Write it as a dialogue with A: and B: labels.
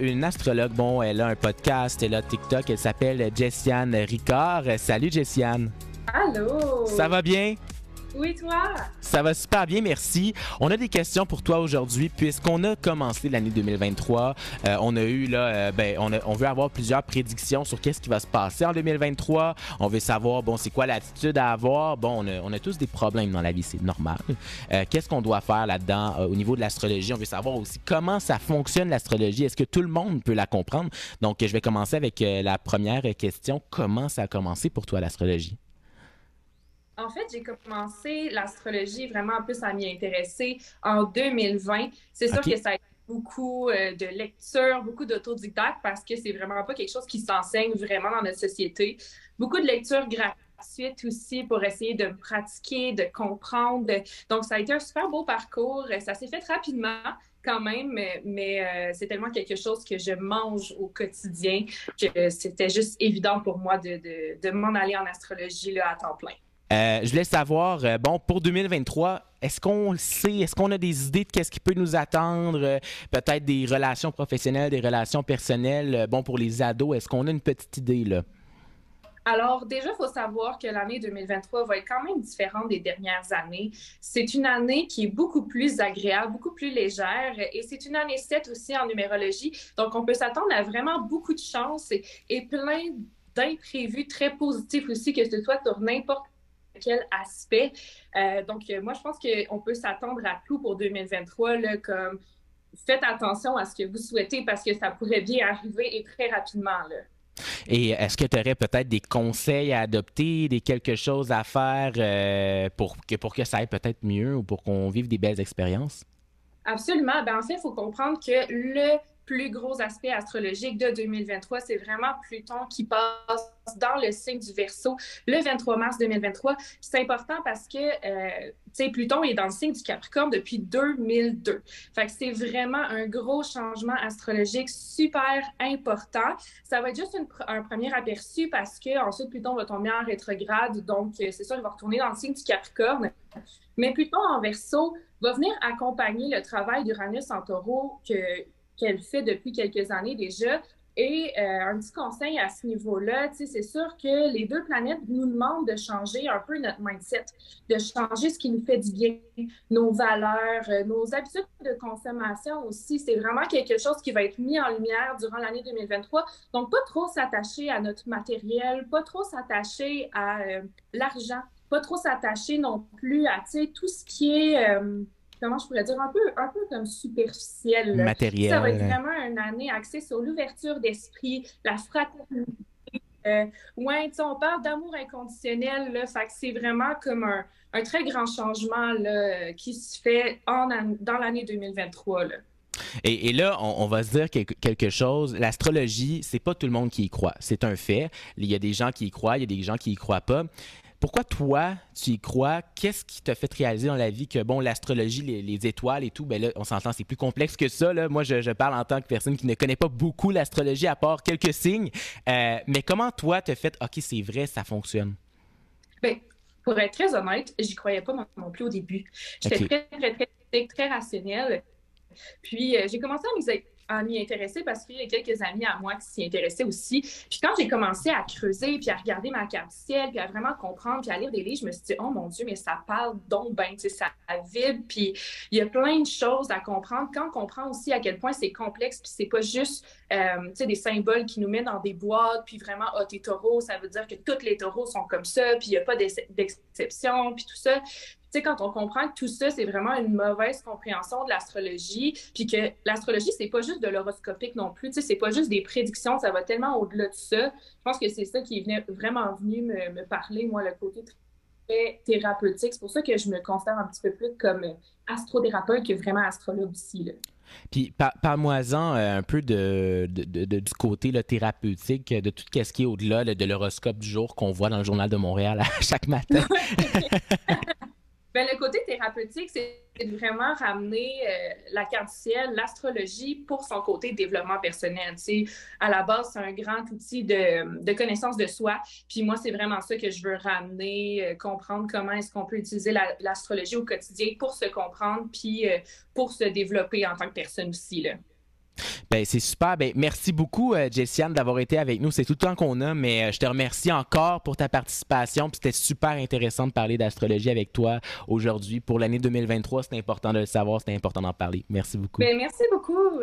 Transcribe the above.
A: une astrologue. Bon, elle a un podcast, elle a TikTok, elle s'appelle Jessiane Ricard. Salut Jessiane.
B: Allô.
A: Ça va bien?
B: Oui, toi?
A: Ça va super bien, merci. On a des questions pour toi aujourd'hui, puisqu'on a commencé l'année 2023. Euh, on a eu, là, euh, ben, on, veut avoir plusieurs prédictions sur qu'est-ce qui va se passer en 2023. On veut savoir, bon, c'est quoi l'attitude à avoir. Bon, on a, tous des problèmes dans la vie, c'est normal. Euh, qu'est-ce qu'on doit faire là-dedans au niveau de l'astrologie? On veut savoir aussi comment ça fonctionne l'astrologie. Est-ce que tout le monde peut la comprendre? Donc, je vais commencer avec la première question. Comment ça a commencé pour toi l'astrologie?
B: En fait, j'ai commencé l'astrologie vraiment plus à m'y intéresser en 2020. C'est sûr que ça a été beaucoup euh, de lectures, beaucoup d'autodidactes parce que c'est vraiment pas quelque chose qui s'enseigne vraiment dans notre société. Beaucoup de lectures gratuites aussi pour essayer de pratiquer, de comprendre. Donc, ça a été un super beau parcours. Ça s'est fait rapidement quand même, mais, euh, c'est tellement quelque chose que je mange au quotidien que c'était juste évident pour moi de, de, de m'en aller en astrologie là, à temps plein.
A: Euh, je voulais savoir, euh, bon, pour 2023, est-ce qu'on sait, est-ce qu'on a des idées de qu'est-ce qui peut nous attendre? Euh, peut-être des relations professionnelles, des relations personnelles, bon, pour les ados, est-ce qu'on a une petite idée, là?
B: Alors, déjà, il faut savoir que l'année 2023 va être quand même différente des dernières années. C'est une année qui est beaucoup plus agréable, beaucoup plus légère et c'est une année 7 aussi en numérologie. Donc, on peut s'attendre à vraiment beaucoup de chance et, et plein d'imprévus très positifs aussi, que ce soit sur n'importe quel aspect. Euh, donc, euh, moi, je pense qu'on peut s'attendre à tout pour 2023, là, comme faites attention à ce que vous souhaitez parce que ça pourrait bien arriver et très rapidement. Là.
A: Et est-ce que tu aurais peut-être des conseils à adopter, des quelque chose à faire euh, pour, que, pour que ça aille peut-être mieux ou pour qu'on vive des belles expériences?
B: Absolument. Ben, en fait, il faut comprendre que le plus gros aspect astrologique de 2023, c'est vraiment Pluton qui passe dans le signe du Verseau le 23 mars 2023. C'est important parce que euh, sais, Pluton est dans le signe du Capricorne depuis 2002. Fait que c'est vraiment un gros changement astrologique super important. Ça va être juste un premier aperçu parce que ensuite Pluton va tomber en rétrograde, donc euh, c'est sûr il va retourner dans le signe du Capricorne. Mais Pluton en Verseau va venir accompagner le travail d'Uranus en Taureau que qu'elle fait depuis quelques années déjà. Et euh, un petit conseil à ce niveau-là, c'est sûr que les deux planètes nous demandent de changer un peu notre mindset, de changer ce qui nous fait du bien, nos valeurs, euh, nos habitudes de consommation aussi. C'est vraiment quelque chose qui va être mis en lumière durant l'année 2023. Donc, pas trop s'attacher à notre matériel, pas trop s'attacher à euh, l'argent, pas trop s'attacher non plus à tout ce qui est comment je pourrais dire, un peu, un peu comme superficiel.
A: Matériel.
B: Ça va être vraiment une année axée sur l'ouverture d'esprit, la fraternité. Euh, ouais, on parle d'amour inconditionnel, là, fait que c'est vraiment comme un, un, très grand changement là, qui se fait en, dans l'année 2023. Là.
A: Et, et, là, on, va se dire quelque chose. L'astrologie, c'est pas tout le monde qui y croit. C'est un fait. Il y a des gens qui y croient, il y a des gens qui y croient pas. Pourquoi toi, tu y crois? Qu'est-ce qui t'a fait réaliser dans la vie que, bon, l'astrologie, les, étoiles et tout, ben là, on s'entend, c'est plus complexe que ça. Là. Moi, je, parle en tant que personne qui ne connaît pas beaucoup l'astrologie à part quelques signes. Euh, mais comment toi, t'as fait, OK, c'est vrai, ça fonctionne?
B: Bien, pour être très honnête, j'y croyais pas non, plus au début. J'étais très, très, très, très, rationnelle. Puis, euh, j'ai commencé à me à m'y intéresser parce qu'il y a quelques amis à moi qui s'y intéressaient aussi. Puis quand j'ai commencé à creuser, puis à regarder ma carte ciel, puis à vraiment comprendre, puis à lire des livres, je me suis dit, oh mon Dieu, mais ça parle donc ben, tu sais, ça vibre, puis il y a plein de choses à comprendre. Quand on comprend aussi à quel point c'est complexe, puis c'est pas juste, euh, tu sais, des symboles qui nous mettent dans des boîtes, puis vraiment, oh, t'es taureau, ça veut dire que tous les taureaux sont comme ça, puis il n'y a pas d'exception, puis tout ça sais, quand on comprend que tout ça, c'est vraiment une mauvaise compréhension de l'astrologie, puis que l'astrologie, c'est pas juste de l'horoscopique non plus, tu sais, c'est pas juste des prédictions, ça va tellement au-delà de ça. Je pense que c'est ça qui est vraiment venu me, parler, moi, le côté très thérapeutique. C'est pour ça que je me considère un petit peu plus comme astrothérapeute que vraiment astrologue aussi. Là.
A: Puis parle-moi-en euh, un peu de, du côté thérapeutique, de tout ce qui est au-delà de l'horoscope du jour qu'on voit dans le Journal de Montréal chaque matin.
B: Ben, le côté thérapeutique, c'est de vraiment ramener euh, la carte ciel, l'astrologie pour son côté développement personnel. sais, à la base, c'est un grand outil de, de, connaissance de soi. Puis moi, c'est vraiment ça que je veux ramener, euh, comprendre comment est-ce qu'on peut utiliser l'astrologie au quotidien pour se comprendre, puis euh, pour se développer en tant que personne aussi. Là.
A: Ben, c'est super. Ben, merci beaucoup, euh, Jessiane, d'avoir été avec nous. C'est tout le temps qu'on a, mais euh, je te remercie encore pour ta participation. C'était super intéressant de parler d'astrologie avec toi aujourd'hui. Pour l'année 2023, c'est important de le savoir, c'est important d'en parler. Merci beaucoup.
B: Ben, merci beaucoup.